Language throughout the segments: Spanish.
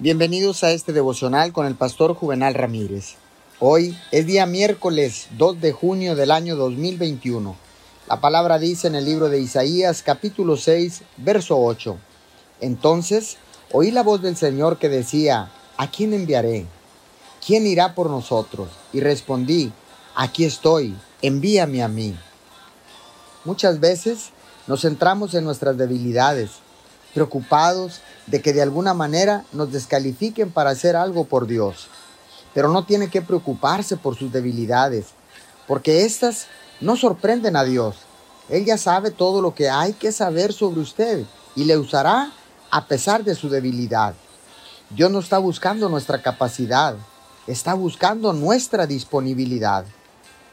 Bienvenidos a este devocional con el pastor Juvenal Ramírez. Hoy es día miércoles 2 de junio del año 2021. La palabra dice en el libro de Isaías capítulo 6, verso 8. Entonces oí la voz del Señor que decía, ¿a quién enviaré? ¿Quién irá por nosotros? Y respondí, aquí estoy, envíame a mí. Muchas veces nos centramos en nuestras debilidades preocupados de que de alguna manera nos descalifiquen para hacer algo por Dios. Pero no tiene que preocuparse por sus debilidades, porque éstas no sorprenden a Dios. Él ya sabe todo lo que hay que saber sobre usted y le usará a pesar de su debilidad. Dios no está buscando nuestra capacidad, está buscando nuestra disponibilidad.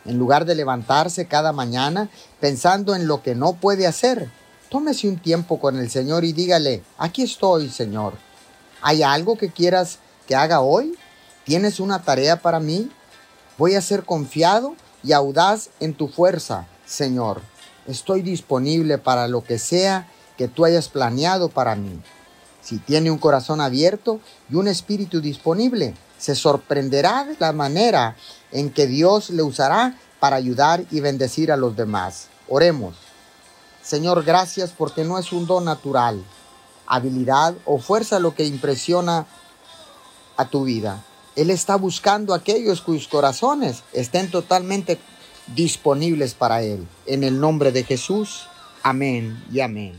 En lugar de levantarse cada mañana pensando en lo que no puede hacer, tómese un tiempo con el Señor y dígale, aquí estoy, Señor. ¿Hay algo que quieras que haga hoy? ¿Tienes una tarea para mí? Voy a ser confiado y audaz en tu fuerza, Señor. Estoy disponible para lo que sea que tú hayas planeado para mí. Si tiene un corazón abierto y un espíritu disponible, se sorprenderá de la manera en que Dios le usará para ayudar y bendecir a los demás. Oremos. Señor, gracias porque no es un don natural, habilidad o fuerza lo que impresiona a tu vida. Él está buscando a aquellos cuyos corazones estén totalmente disponibles para Él. En el nombre de Jesús, amén y amén.